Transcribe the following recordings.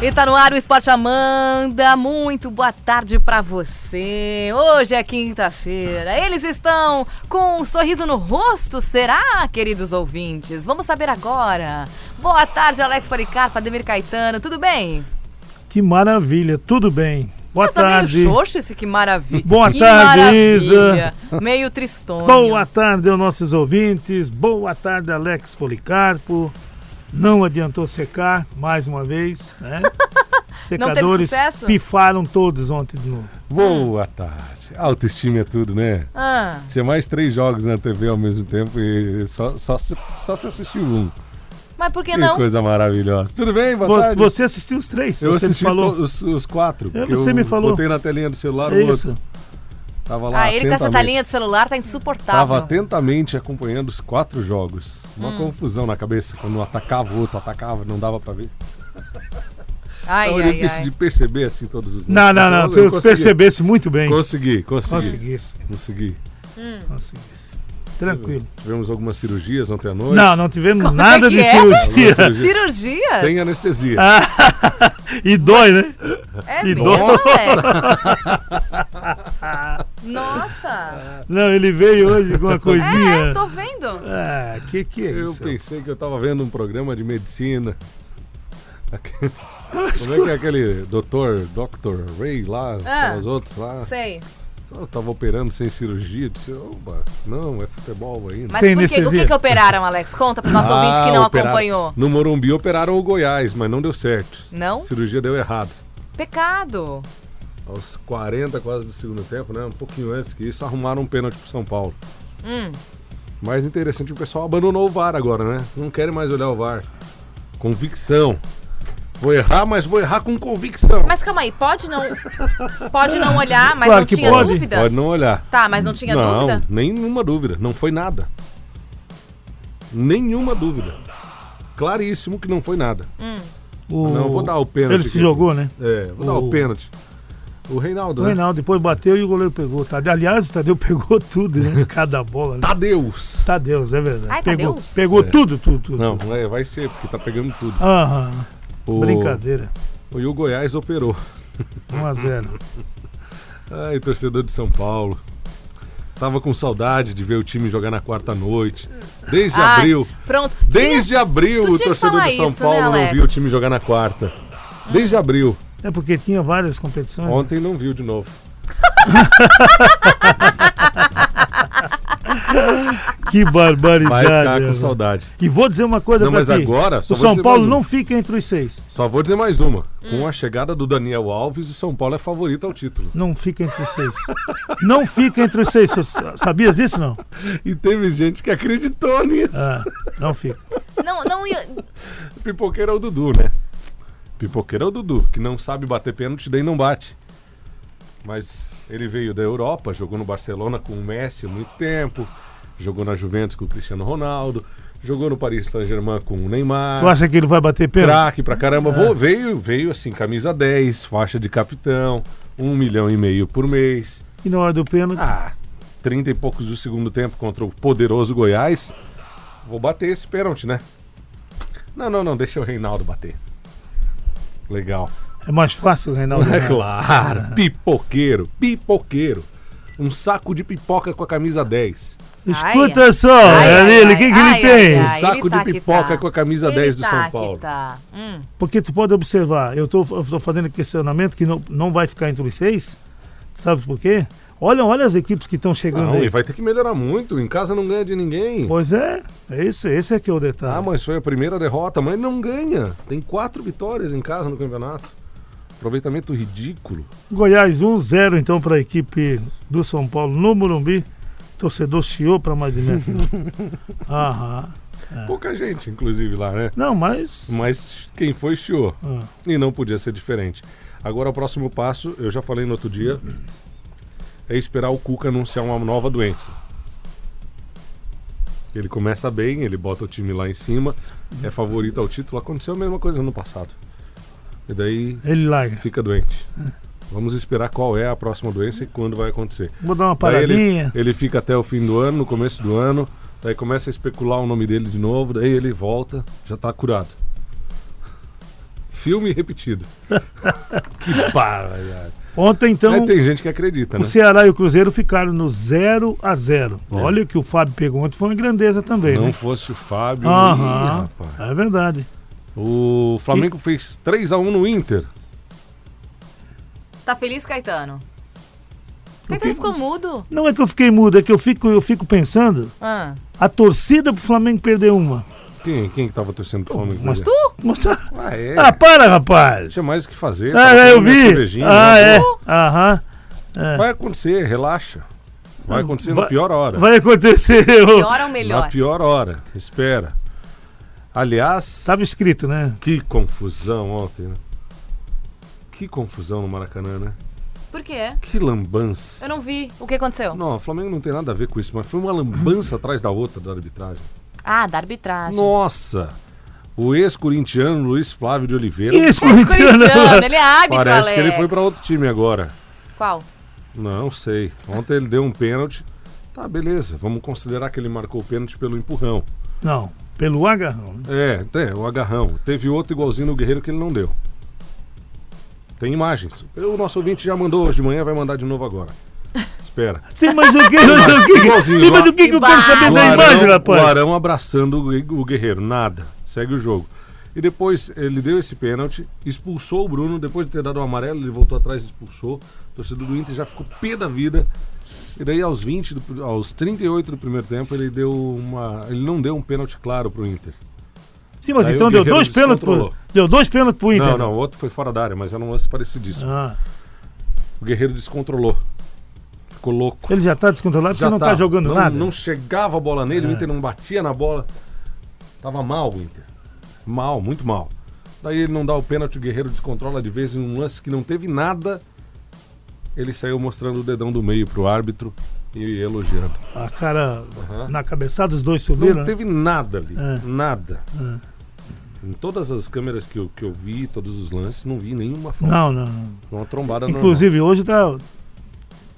E tá no ar o Esporte Amanda. Muito boa tarde pra você. Hoje é quinta-feira. Eles estão com um sorriso no rosto, será, queridos ouvintes? Vamos saber agora. Boa tarde, Alex Policarpo, Ademir Caetano. Tudo bem? Que maravilha, tudo bem. Boa Tá tarde. meio xoxo esse que maravilha. Boa que tarde, maravilha. Meio tristonho. Boa tarde aos nossos ouvintes. Boa tarde, Alex Policarpo. Não adiantou secar, mais uma vez. Né? Secadores pifaram todos ontem de novo. Boa tarde. Autoestima é tudo, né? Ah, Tinha mais três jogos na TV ao mesmo tempo e só, só, se, só se assistiu um. mas por que Que não? coisa maravilhosa. Tudo bem? Boa tarde. Você assistiu os três? Eu você me assisti falou. os, os quatro. Você eu me falou. Botei na telinha do celular É o isso. Tava lá Ah, ele com essa talinha do celular tá insuportável. Tava atentamente acompanhando os quatro jogos. Uma Hum. confusão na cabeça. Quando um atacava o outro, atacava, não dava pra ver. Ai, então ai, eu decidi ai. perceber assim todos os Não, não, não. Eu Tu consegui. percebesse muito bem. Consegui, consegui. Conseguisse. Consegui. Conseguisse. Tranquilo. Tivemos algumas cirurgias ontem à noite. Não, não tivemos Como nada é de é? cirurgia. Cirurgias. Sem anestesia. Ah, e dói, né? É E. Alex? Nossa! Não, ele veio hoje com uma coisinha. É, tô vendo. Ah, que que é Eu isso? pensei que eu tava vendo um programa de medicina. Como é que é aquele doutor, Dr. Ray lá, Ah. os outros lá? Sei. Eu tava operando sem cirurgia, disse, opa, não, é futebol ainda. Mas por que, o que que operaram, Alex? Conta pro nosso ouvinte que não Ah, operaram- acompanhou. No Morumbi operaram o Goiás, mas não deu certo. Não? A cirurgia deu errado. Pecado. Aos 40 quase do segundo tempo, né? Um pouquinho antes que isso, arrumaram um pênalti pro São Paulo. Hum. Mais interessante, o pessoal abandonou o VAR agora, né? Não querem mais olhar o VAR. Convicção. Vou errar, mas vou errar com convicção. Mas calma aí, pode não. Pode não olhar, mas Claro não que tinha pode. dúvida? Pode não olhar. Tá, mas não tinha não, dúvida? nenhuma dúvida. Não foi nada. Nenhuma dúvida. Claríssimo que não foi nada. O... Não, vou dar o pênalti. Ele se aqui. jogou, né? É, vou dar o O- pênalti. O Reinaldo, O né? Reinaldo depois bateu e o goleiro pegou. Tadeu. Aliás, o Tadeu pegou tudo, né? Cada bola. Né? Tadeus. Tadeus, é verdade. Ai, pegou Tadeus? pegou tudo, tudo, tudo. Não, é, vai ser, porque tá pegando tudo. Aham. O, Brincadeira. O, e o Goiás operou. 1 a 0 Ai, torcedor de São Paulo. Tava com saudade de ver o time jogar na quarta noite. Desde Ai, abril. Pronto. Desde abril tu o tinha torcedor de São isso, Paulo né, não viu o time jogar na quarta. Desde abril. É porque tinha várias competições. Ontem não viu de novo. Que Vai barbaridade. ficar com saudade. E vou dizer uma coisa Não, pra mas ti. agora, só O São Paulo não fica entre os seis. Só vou dizer mais uma. Hum. Com a chegada do Daniel Alves, o São Paulo é favorito ao título. Não fica entre os seis. não fica entre os seis. Sabias disso, não? E teve gente que acreditou nisso. Ah, não fica. Não, não ia. Pipoqueiro é o Dudu, né? Pipoqueiro é o Dudu, que não sabe bater pênalti, daí não bate. Mas ele veio da Europa, jogou no Barcelona com o Messi há muito tempo, jogou na Juventus com o Cristiano Ronaldo, jogou no Paris Saint-Germain com o Neymar. Tu acha que ele vai bater pênalti? Craque pra caramba. Vo- Veio, veio assim, camisa 10, faixa de capitão, um milhão e meio por mês. E na hora do pênalti? Ah, 30 e poucos do segundo tempo contra o poderoso Goiás. Vou bater esse pênalti, né? Não, não, não, deixa o Reinaldo bater. Legal. É mais fácil, Reinaldo. É claro. Pipoqueiro, pipoqueiro. Um saco de pipoca com a camisa 10. Escuta Ai, só, ai, é ai, ele, o que, que ai, ele tem? ai, ai, Saco de tá que pipoca tá. com a camisa Ele 10 do tá São Paulo. tá. Hum. Porque tu pode observar, eu tô, eu tô fazendo questionamento que não, não vai ficar entre os seis. Sabe por quê? Olha, olha as equipes que estão chegando Não, aí. e vai ter que melhorar muito. Em casa não ganha de ninguém. Pois é, é esse, esse é que é o detalhe. Ah, mas foi a primeira derrota, mas não ganha. Tem quatro vitórias em casa no campeonato. Aproveitamento ridículo. Goiás 1-0 então para a equipe do São Paulo no Morumbi. Torcedor chiou para mais de metro. Aham. Pouca gente, inclusive, lá, né? Não, mas. Mas quem foi, chiou. ah, E não podia ser diferente. Agora, o próximo passo, eu já falei no outro dia, é esperar o Cuca anunciar uma nova doença. Ele começa bem, ele bota o time lá em cima, é favorito ao título. Aconteceu a mesma coisa no passado. E daí Ele larga. fica doente. Vamos esperar qual é a próxima doença e quando vai acontecer. Vou dar uma Daí ele, paradinha. ele fica até o fim do ano, no começo do ano, daí começa a especular o nome dele de novo, daí ele volta, já tá curado. Filme repetido. que barra, Ontem, então, Aí tem gente que acredita, o né? Ceará e o Cruzeiro ficaram no 0 a 0 É. Olha o que o Fábio pegou ontem, foi uma grandeza também, Não né? fosse o Fábio. Aham, ih, rapaz. é verdade. O Flamengo fez 3x1 no Inter. Tá feliz, Caetano? Caetano ficou mudo. Não é que eu fiquei mudo, é que eu fico, eu fico pensando, Ah. a torcida pro Flamengo perder uma. Quem, quem que tava torcendo pro Flamengo? Mas perder? tu? Mas tá- Ah, é. Ah, para, rapaz! Tinha mais o que fazer. Ah, tava eu vi! Ah, né? é. Aham. Vai acontecer, relaxa. Vai acontecer na Vai- pior hora. Vai acontecer. Pior ou Na melhor? pior hora. Espera. Aliás, Tava escrito, né? que confusão ontem, né? Que confusão no Maracanã, né? Por quê? Que lambança. Eu não vi. O que aconteceu? Não, o Flamengo não tem nada a ver com isso, mas foi uma lambança atrás da outra da arbitragem. Ah, da arbitragem. Nossa! O ex-corintiano Luiz Flávio de Oliveira. Isso, Corintiano, Corintiano. ele é árbitro, Parece que ele Alex. foi pra outro time agora. Qual? Não sei. Ontem ele deu um pênalti. Tá, beleza. Vamos considerar que ele marcou o pênalti pelo empurrão. Não, pelo agarrão. né? É, tem, o agarrão. Teve outro igualzinho no Guerreiro que ele não deu. Tem imagens. O nosso ouvinte já mandou hoje de manhã, vai mandar de novo agora. Espera. Sim, mas o que, o que, sim, mas o que, que eu quero saber da imagem, Arão, o rapaz? Arão abraçando o Guerreiro. Nada. Segue o jogo. E depois ele deu esse pênalti, expulsou o Bruno. Depois de ter dado o amarelo, ele voltou atrás e expulsou. O torcedor do Inter já ficou pé da vida. E daí aos 20, do- aos 38 do primeiro tempo, ele deu uma. Ele não deu um pênalti claro pro Inter. Sim, mas Aí então deu dois pênaltis pro, deu dois pênaltis pro Inter. Não, não, o outro foi fora da área, mas era um lance parecidíssimo. Ah, O Guerreiro descontrolou. Ficou louco. ele já tá descontrolado porque não tá tava. jogando não, nada. Não chegava a bola nele, É. o Inter não batia na bola. Tava mal o Inter. Mal, muito mal. Daí ele não dá o pênalti, o Guerreiro descontrola de vez em um lance que não teve nada. Ele saiu mostrando o dedão do meio pro árbitro e elogiando. A cara Aham. na cabeçada, os dois subiram. Não né? teve nada ali. É. Nada. É. Em todas as câmeras que eu, que eu vi, todos os lances, não vi nenhuma falta. Não, não, não. Uma trombada normal. Inclusive hoje tá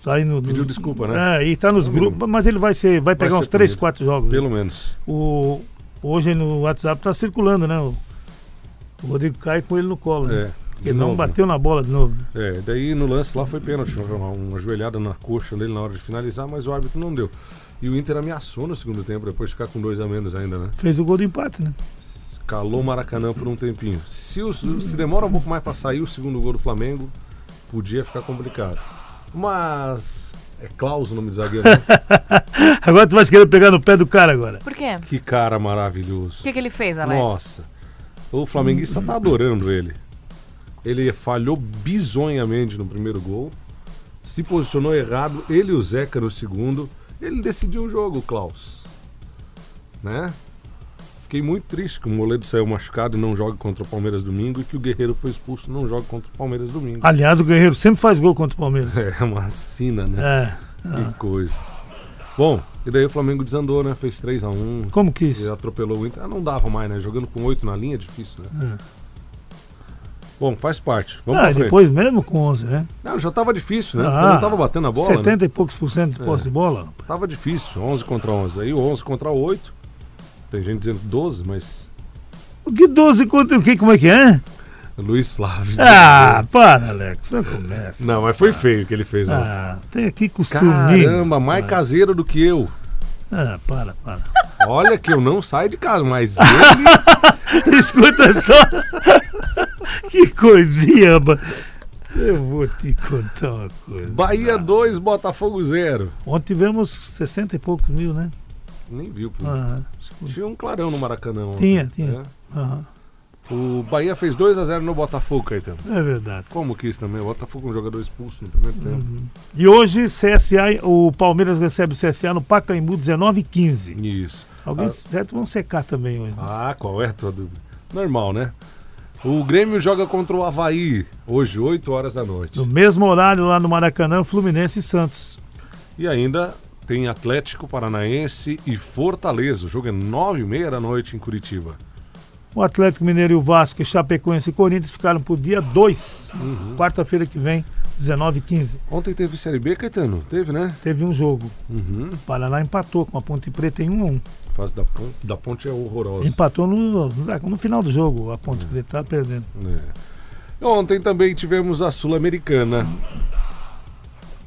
saindo. Pediu nos- desculpa, né? É, e tá nos Não, grupos, mas ele vai ser, vai pegar ser uns 3, punido. 4 jogos. Pelo menos. O, hoje no WhatsApp tá circulando, né? O, o Rodrigo cai com ele no colo. né? É. Porque de não novo. bateu na bola de novo. É, daí no lance lá foi pênalti, uma, uma joelhada na coxa dele na hora de finalizar, mas o árbitro não deu. E o Inter ameaçou no segundo tempo, depois de ficar com dois a menos ainda, né? Fez o gol do empate, né? Calou o Maracanã por um tempinho. Se, o- se demora um pouco mais pra sair o segundo gol do Flamengo, podia ficar complicado. Mas. É Klaus o nome do zagueiro, né? Agora tu vai querer pegar no pé do cara agora. Por quê? Que cara maravilhoso. O que, que ele fez, Alex? Nossa. O flamenguista tá adorando ele. Ele falhou bizonhamente no primeiro gol. Se posicionou errado. Ele e o Zeca no segundo. Ele decidiu o jogo, Klaus. Né? Fiquei muito triste que o Moledo saiu machucado e não joga contra o Palmeiras domingo e que o Guerreiro foi expulso e não joga contra o Palmeiras domingo. Aliás, o Guerreiro sempre faz gol contra o Palmeiras. É uma sina, né? É. Que coisa. Bom, e daí o Flamengo desandou, né? Fez 3x1. Como que isso? Ele atropelou o Inter. Ah, não dava mais, né? Jogando com oito na linha é difícil, né? Bom, faz parte. Vamos Ah, depois mesmo com 11, né? Não, já tava difícil, né? Ah, não tava batendo a bola, 70 né? e poucos por cento de posse de bola. Tava difícil, 11 contra 11. Aí o 11 contra 8. Tem gente dizendo 12, mas O que 12 contra o que? Como é que é? Luiz Flávio. Ah, para, Alex. Não começa. Não, mas foi feio o que ele fez. Ah, tem aqui costuminho. Caramba, mais caseiro do que eu. Ah, para, para. Olha que eu não saio de casa, mas ele... Escuta só. que coisinha, mano. Eu vou te contar uma coisa. Bahia 2, Botafogo 0. Ontem tivemos 60 e poucos mil, né? Nem viu, pô. Escuta. Tinha um clarão no Maracanã ontem. Tinha, tinha. É. Aham, O Bahia fez 2x0 no Botafogo, Caetano. é verdade. Como que isso também? O Botafogo com um jogador expulso no primeiro tempo. E hoje, CSA, o Palmeiras recebe o CSA no Pacaembu 19 e 15. Isso. Alguém Ah. certo vão secar também hoje. né? Ah, qual é a tua dúvida? Normal, né? O Grêmio joga contra o Havaí, hoje, 8 horas da noite. No mesmo horário lá no Maracanã, Fluminense e Santos. E ainda tem Atlético Paranaense e Fortaleza. O jogo é nove e meia da noite em Curitiba. O Atlético Mineiro e o Vasco, Chapecoense e Corinthians ficaram pro dia 2, Uhum. quarta-feira que vem, 19 h 15 Ontem teve Série B, Caetano? Teve, né? Teve um jogo. Uhum. O Paraná empatou com a Ponte Preta em 1 a 1 A fase da ponte, da ponte é horrorosa. Empatou no, no final do jogo. A Ponte Preta tá perdendo. É. Ontem também tivemos a Sul-Americana.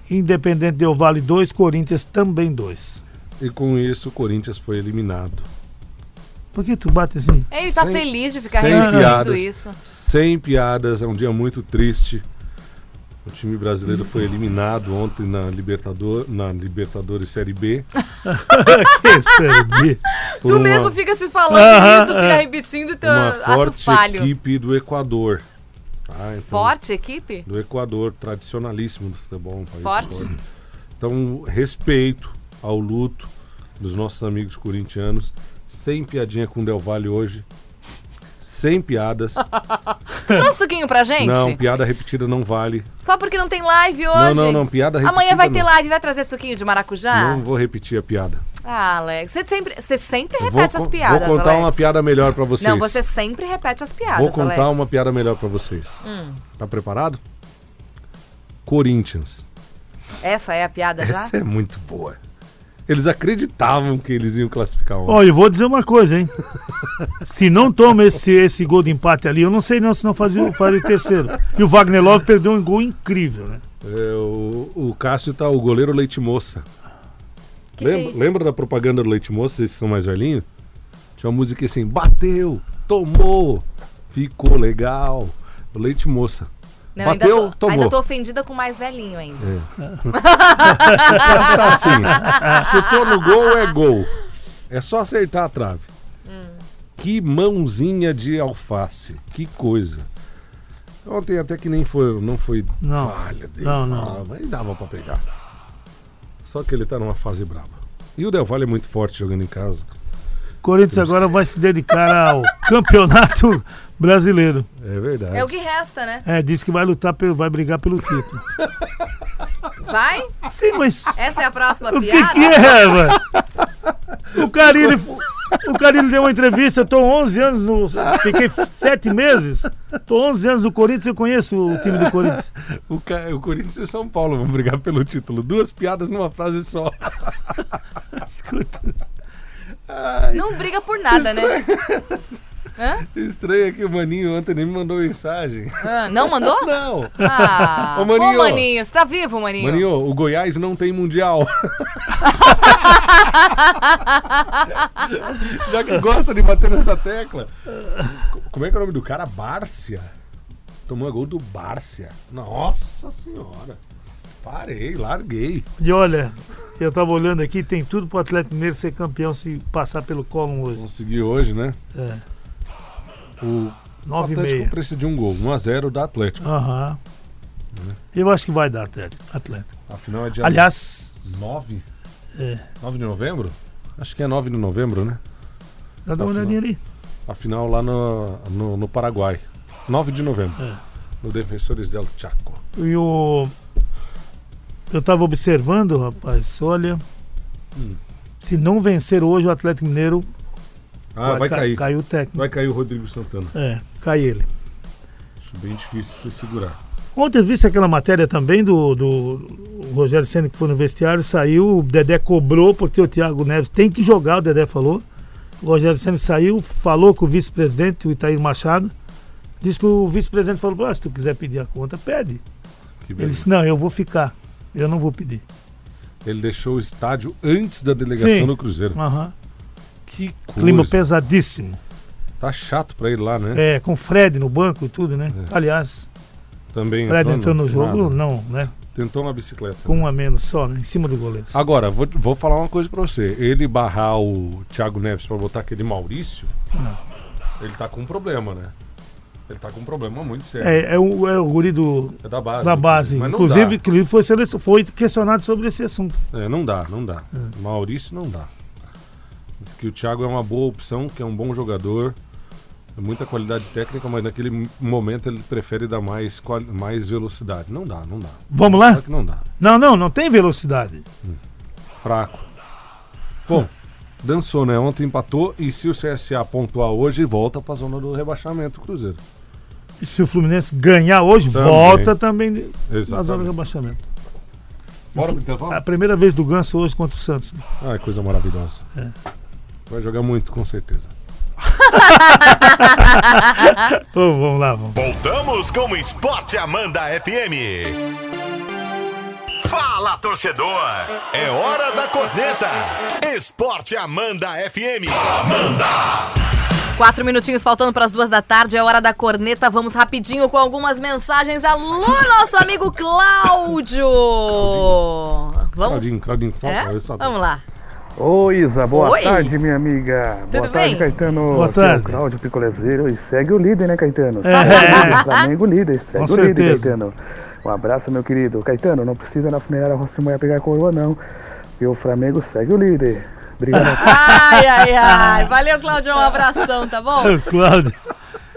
Independente Del Vale 2, Corinthians também 2. E com isso o Corinthians foi eliminado. Por que tu bate assim? Ele tá Sem- feliz de ficar sem repetindo piadas. isso. Sem piadas, é um dia muito triste. O time brasileiro foi eliminado ontem na, Libertador, na Libertadores Série B. que Série B. por tu uma- mesmo fica se falando Ah, isso, fica repetindo teu uma forte falho. equipe do Equador. Tá? Então, Forte equipe? Do Equador, tradicionalíssimo do futebol. Um país Forte. forte. Então, respeito ao luto dos nossos amigos corintianos. Sem piadinha com o Del Valle hoje. Sem piadas. Trouxe suquinho pra gente? Não, piada repetida não vale. Só porque não tem live Não, hoje? não, não, piada repetida Amanhã vai ter não. live, vai trazer suquinho de maracujá? Não vou repetir a piada. Ah, Alex, você sempre, você sempre Vou repete co- as piadas, Vou contar Alex. uma piada melhor pra vocês. Não, você sempre repete as piadas, Vou contar Alex. uma piada melhor pra vocês. Hum. Tá preparado? Corinthians. Essa é a piada já? Essa é muito boa. Eles acreditavam que eles iam classificar ontem. Ó, eu vou dizer uma coisa, hein? Se não toma esse, esse gol de empate ali, eu não sei não se não fazia, faria o terceiro. E o Wagner Love perdeu um gol incrível, né? É, o, o Cássio tá o goleiro Leite Moça. Que lembra, que- lembra da propaganda do Leite Moça, vocês são mais velhinhos? Tinha uma música assim, bateu, tomou, ficou legal. Leite Moça. Não, bateu, ainda, tô, tomou. ainda tô ofendida com o mais velhinho ainda. Mas tá assim, chutou no gol é gol. É só acertar a trave. Hum. Que mãozinha de alface. Que coisa. Ontem até que nem foi, não foi Não. falha dele. Não, não. Ah, mas dava pra pegar. Só que ele tá numa fase brava. E o Del Valle é muito forte jogando em casa. Corinthians agora vai se dedicar ao campeonato brasileiro. É verdade. É o que resta, né? É, disse que vai lutar, pelo, vai brigar pelo título. Vai? Sim, mas Essa é a próxima o que piada? que é, velho? O Carilho, o Carilho deu uma entrevista, eu tô 11 anos no... Fiquei 7 meses. Tô 11 anos no Corinthians, eu conheço o time do Corinthians. O, Ca- o Corinthians e São Paulo vão brigar pelo título. Duas piadas numa frase só. Escuta. Não briga por nada, né? Hã? Estranho é que o Maninho ontem nem me mandou mensagem. Ah, não mandou? Não. Ah, Ô, Maninho. Ô, Maninho, você tá vivo, Maninho? Maninho, o Goiás não tem mundial. Já que gosta de bater nessa tecla. Como é que é o nome do cara? Bárcia. Tomou gol do Bárcia. Nossa senhora. Parei, larguei. E olha, eu tava olhando aqui, tem tudo pro Atlético Mineiro ser campeão se passar pelo Colón hoje. Consegui hoje, né? É, O 9 e Atlético meia. precisa de um gol. 1x0 da Atlético. Aham. Eu acho que vai dar Atlético. Atlético. Afinal é dia Aliás, 9? É. 9 de novembro? Acho que é 9 de novembro, né? dá uma Afinal. olhadinha ali. A final lá no, no, no Paraguai. 9 de novembro. É. No Defensores del Chaco. E o. Eu tava observando, rapaz, olha. Hum. Se não vencer hoje o Atlético Mineiro, Ah, vai, ca- cair. Caiu o técnico. Vai cair o Rodrigo Santana. É, cai ele. Acho bem difícil se segurar. Ontem eu vi aquela matéria também do, do Rogério Senna que foi no vestiário, saiu, o Dedé cobrou, porque o Thiago Neves tem que jogar, o Dedé falou. O Rogério Senna saiu, falou com o vice-presidente, o Itair Machado. Disse que o vice-presidente falou, ah, se tu quiser pedir a conta, pede. Ele disse, não, eu vou ficar. Eu não vou pedir. Ele deixou o estádio antes da delegação Sim. do Cruzeiro. Aham. Que Clima coisa. pesadíssimo. Tá chato pra ir lá, né? É, com o Fred no banco e tudo, né? É. Aliás, Também Fred entrou no jogo, nada. não, né? Tentou na bicicleta. Com um a menos só, né? Em cima do goleiro. Agora, vou, vou falar uma coisa pra você. Ele barrar o Thiago Neves pra botar aquele Maurício, Não. ele tá com um problema, né? Ele tá com um problema muito sério. É, é, o, é o guri do, É da base. da base. Inclusive, ele foi, foi questionado sobre esse assunto. É, não dá, não dá. É. Maurício não dá. Diz que o Thiago é uma boa opção, que é um bom jogador, é muita qualidade técnica, mas naquele momento ele prefere dar mais, mais velocidade. Não dá, não dá. Vamos lá? Claro que não dá. Não, não, não tem velocidade. Fraco. Bom, dançou, né? Ontem empatou e se o CSA pontuar hoje, volta pra zona do rebaixamento, o Cruzeiro. E se o Fluminense ganhar hoje, Também. volta também na zona do rebaixamento. Bora pro intervalo? A primeira vez do Ganso hoje contra o Santos. Ai, coisa maravilhosa. Vai jogar muito, com certeza. Ô, vamos lá, vamos. Voltamos com o Esporte Amanda FM. Fala, torcedor! É hora da corneta! Esporte Amanda FM. Quatro minutinhos faltando para as duas da tarde, é hora da corneta. Vamos rapidinho com algumas mensagens. Alô, nosso amigo Cláudio! Vamos? Claudinho, Claudinho, só É? só- Vamos lá. Oi, Isa, boa Oi. tarde, minha amiga. Tudo boa tarde, bem? Caetano. Boa é o tarde. Cláudio Picolezeiro e segue o líder, né, Caetano? É. Flamengo líder, segue Com o líder, certeza. Caetano. Um abraço, meu querido. Caetano, não precisa na funerária Rosto de Moia pegar a coroa, não. E o Flamengo segue o líder. Obrigado. Ai, ai, ai. Valeu, Cláudio. Um abração, tá bom? Cláudio,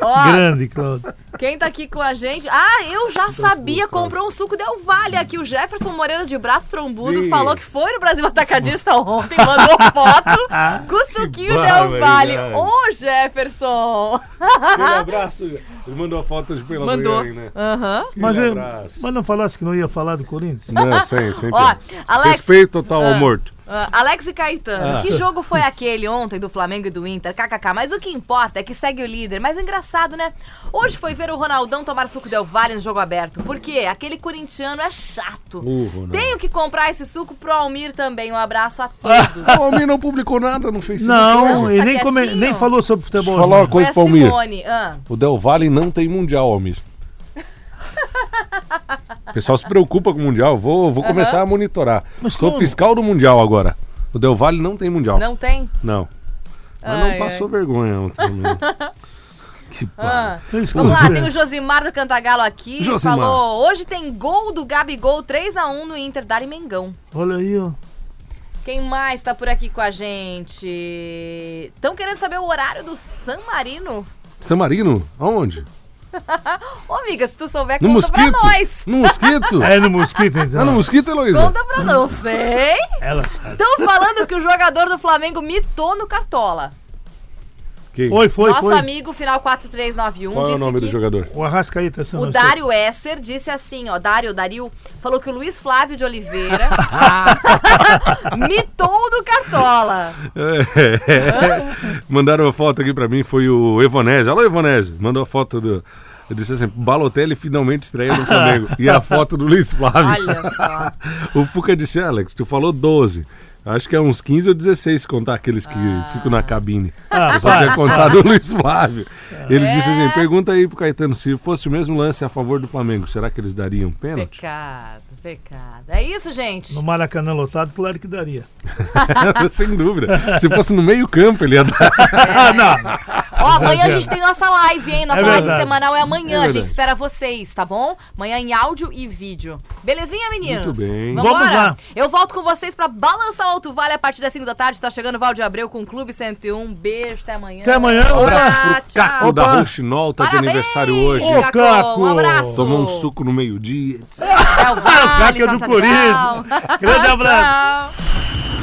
Ó, grande Cláudio. quem tá aqui com a gente. Ah, eu já sabia. Comprou um suco Del Valle aqui. O Jefferson Moreira de braço trombudo Sim. falou que foi no Brasil Atacadista ontem. Mandou foto com o suquinho Del Valle. barbaridade. Ô, Jefferson! Aquele abraço. Ele mandou a foto de pela Mandou. manhã né? Aham. Mas, abraço. mas não falasse que não ia falar do Corinthians? Não, sem, sempre. Ó, Alex- Respeito total ao Ah. morto. Ah, Alex e Caetano, Ah. que jogo foi aquele ontem do Flamengo e do Inter? KKK, mas o que importa é que segue o líder. Mas engraçado, né? Hoje foi ver o Ronaldão tomar suco Del Valle no jogo aberto. Por quê? Aquele corintiano é chato. Burro, né? Tenho que comprar esse suco pro Almir também. Um abraço a todos. O Almir não publicou nada no Facebook. Não, Não, ele tá nem, come- nem falou sobre futebol. Falar uma né? coisa pro a Almir. Simone. Ah, O Del Valle não tem mundial, Almir. O pessoal se preocupa com o mundial. Vou, vou começar a monitorar. Mas Sou como? fiscal do mundial agora. O Del Valle não tem mundial. não tem? Não. Mas Ai, não passou vergonha ontem também. Que Ah. pá. Isso Vamos lá, tem o Josimar do Cantagalo aqui. Josimar. Falou, hoje tem gol do Gabigol 3x1 no Inter, Dali Mengão. Olha aí, ó. Quem mais tá por aqui com a gente? Estão querendo saber o horário do San Marino? San Marino? Aonde? Ô, amiga, se tu souber, No conta mosquito? pra nós. No mosquito? É no Mosquito, então. Ah, no mosquito, Heloísa? Conta pra não sei. Ela sabe. Estão falando que o jogador do Flamengo mitou no Cartola. Quem? Foi, foi, Nosso foi. amigo, final 4391, Qual é o disse nome que... do jogador? O Arrascaíta. O não Dário Esser disse assim, ó, Dário, Dario, falou que o Luiz Flávio de Oliveira mitou do Cartola. É. Mandaram uma foto aqui pra mim, foi o Evonésio. Alô, Evonésio. Mandou a foto do. Eu disse assim: Balotelli finalmente estreia no Flamengo. e a foto do Luiz Flávio. Olha só. o Fuca disse: Alex, tu falou 12. Acho que é uns 15 ou 16 se contar aqueles que ficam na cabine. Ah, Eu só tinha contado o Luiz Flávio. Ele É. disse assim: pergunta aí pro Caetano, se fosse o mesmo lance a favor do Flamengo, será que eles dariam pênalti? Pecado, pecado. É isso, gente. No Maracanã lotado, claro que daria. Sem dúvida. Se fosse no meio-campo, ele ia dar. Ó, amanhã a gente tem nossa live, hein? Nossa É live verdade. semanal é amanhã. É a gente espera vocês, tá bom? Amanhã em áudio e vídeo. Belezinha, meninos? Muito bem. Vambora? Vamos lá. Eu volto com vocês pra balançar o Alto Vale a partir das 5 da tarde. Tá chegando o Valde Abreu com o Clube 101. Beijo, até amanhã. Até amanhã. Um abraço pro Caco tchau. da. Rouxinol, tá de Parabéns, aniversário hoje. Ô, Caco. Caco. Um abraço. Tomou um suco no meio-dia. É o Vale, Caco é do Corinthians. Grande abraço. Tchau.